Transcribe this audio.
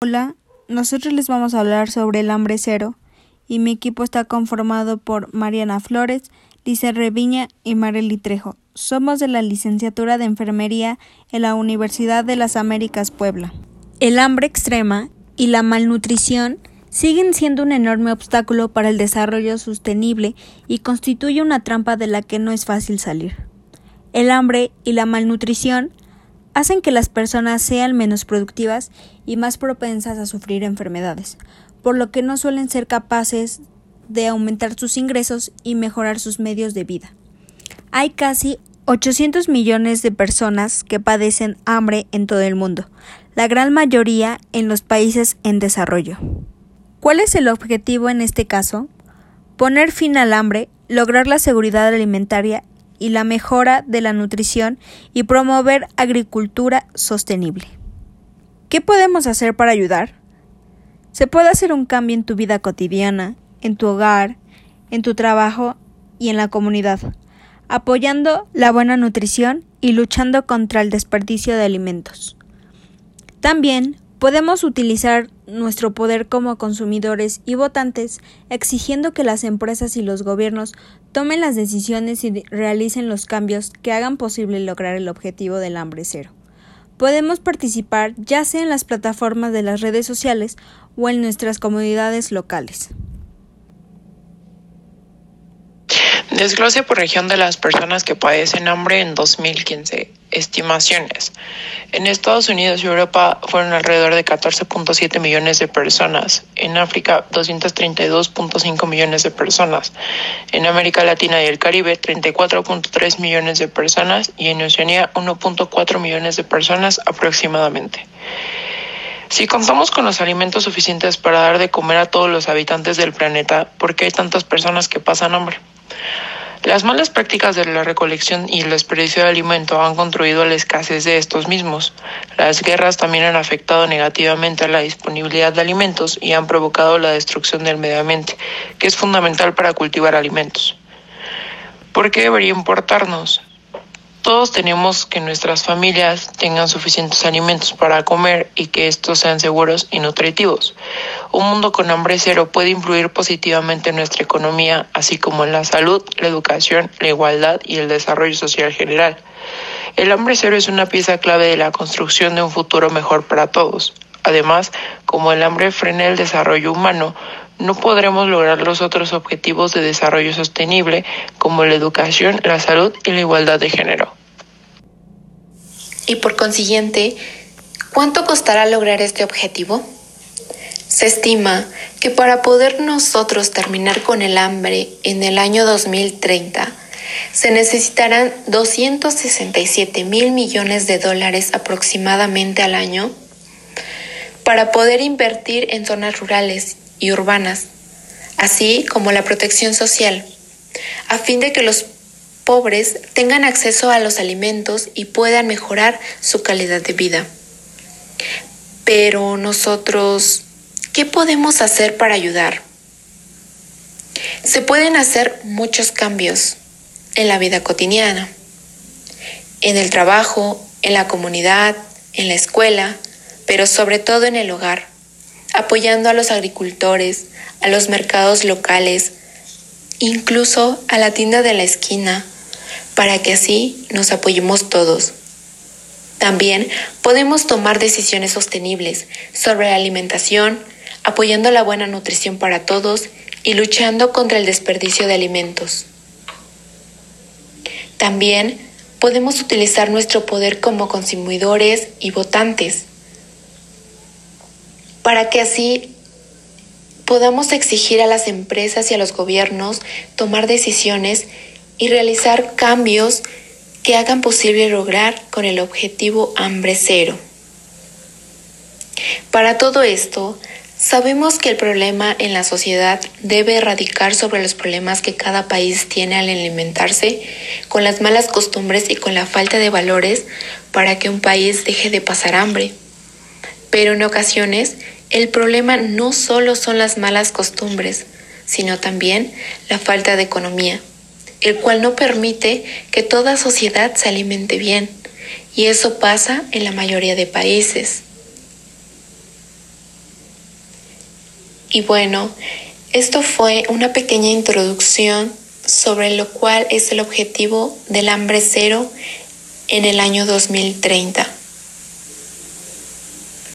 Hola, nosotros les vamos a hablar sobre el hambre cero y mi equipo está conformado por Mariana Flores, Lice Reviña y Marely Trejo. Somos de la licenciatura de Enfermería en la Universidad de las Américas Puebla. El hambre extrema y la malnutrición siguen siendo un enorme obstáculo para el desarrollo sostenible y constituye una trampa de la que no es fácil salir. El hambre y la malnutrición hacen que las personas sean menos productivas y más propensas a sufrir enfermedades, por lo que no suelen ser capaces de aumentar sus ingresos y mejorar sus medios de vida. Hay casi 800 millones de personas que padecen hambre en todo el mundo, la gran mayoría en los países en desarrollo. ¿Cuál es el objetivo en este caso? Poner fin al hambre, lograr la seguridad alimentaria y la mejora de la nutrición y promover agricultura sostenible. ¿Qué podemos hacer para ayudar? Se puede hacer un cambio en tu vida cotidiana, en tu hogar, en tu trabajo y en la comunidad, apoyando la buena nutrición y luchando contra el desperdicio de alimentos. También Podemos utilizar nuestro poder como consumidores y votantes exigiendo que las empresas y los gobiernos tomen las decisiones y realicen los cambios que hagan posible lograr el objetivo del hambre cero. Podemos participar ya sea en las plataformas de las redes sociales o en nuestras comunidades locales. Desglose por región de las personas que padecen hambre en 2015. Estimaciones. En Estados Unidos y Europa fueron alrededor de 14.7 millones de personas. En África, 232.5 millones de personas. En América Latina y el Caribe, 34.3 millones de personas. Y en Oceanía, 1.4 millones de personas aproximadamente. Si contamos con los alimentos suficientes para dar de comer a todos los habitantes del planeta, ¿por qué hay tantas personas que pasan hambre? Las malas prácticas de la recolección y el desperdicio de alimento han contribuido a la escasez de estos mismos. Las guerras también han afectado negativamente a la disponibilidad de alimentos y han provocado la destrucción del medio ambiente, que es fundamental para cultivar alimentos. ¿Por qué debería importarnos? Todos tenemos que nuestras familias tengan suficientes alimentos para comer y que estos sean seguros y nutritivos. Un mundo con hambre cero puede influir positivamente en nuestra economía, así como en la salud, la educación, la igualdad y el desarrollo social general. El hambre cero es una pieza clave de la construcción de un futuro mejor para todos. Además, como el hambre frena el desarrollo humano, no podremos lograr los otros objetivos de desarrollo sostenible como la educación, la salud y la igualdad de género. Y por consiguiente, ¿cuánto costará lograr este objetivo? Se estima que para poder nosotros terminar con el hambre en el año 2030, se necesitarán 267 mil millones de dólares aproximadamente al año para poder invertir en zonas rurales y urbanas, así como la protección social, a fin de que los pobres tengan acceso a los alimentos y puedan mejorar su calidad de vida. Pero nosotros, ¿qué podemos hacer para ayudar? Se pueden hacer muchos cambios en la vida cotidiana, en el trabajo, en la comunidad, en la escuela, pero sobre todo en el hogar apoyando a los agricultores, a los mercados locales, incluso a la tienda de la esquina, para que así nos apoyemos todos. También podemos tomar decisiones sostenibles sobre la alimentación, apoyando la buena nutrición para todos y luchando contra el desperdicio de alimentos. También podemos utilizar nuestro poder como consumidores y votantes para que así podamos exigir a las empresas y a los gobiernos tomar decisiones y realizar cambios que hagan posible lograr con el objetivo hambre cero. Para todo esto, sabemos que el problema en la sociedad debe erradicar sobre los problemas que cada país tiene al alimentarse, con las malas costumbres y con la falta de valores para que un país deje de pasar hambre. Pero en ocasiones el problema no solo son las malas costumbres, sino también la falta de economía, el cual no permite que toda sociedad se alimente bien, y eso pasa en la mayoría de países. Y bueno, esto fue una pequeña introducción sobre lo cual es el objetivo del hambre cero en el año 2030.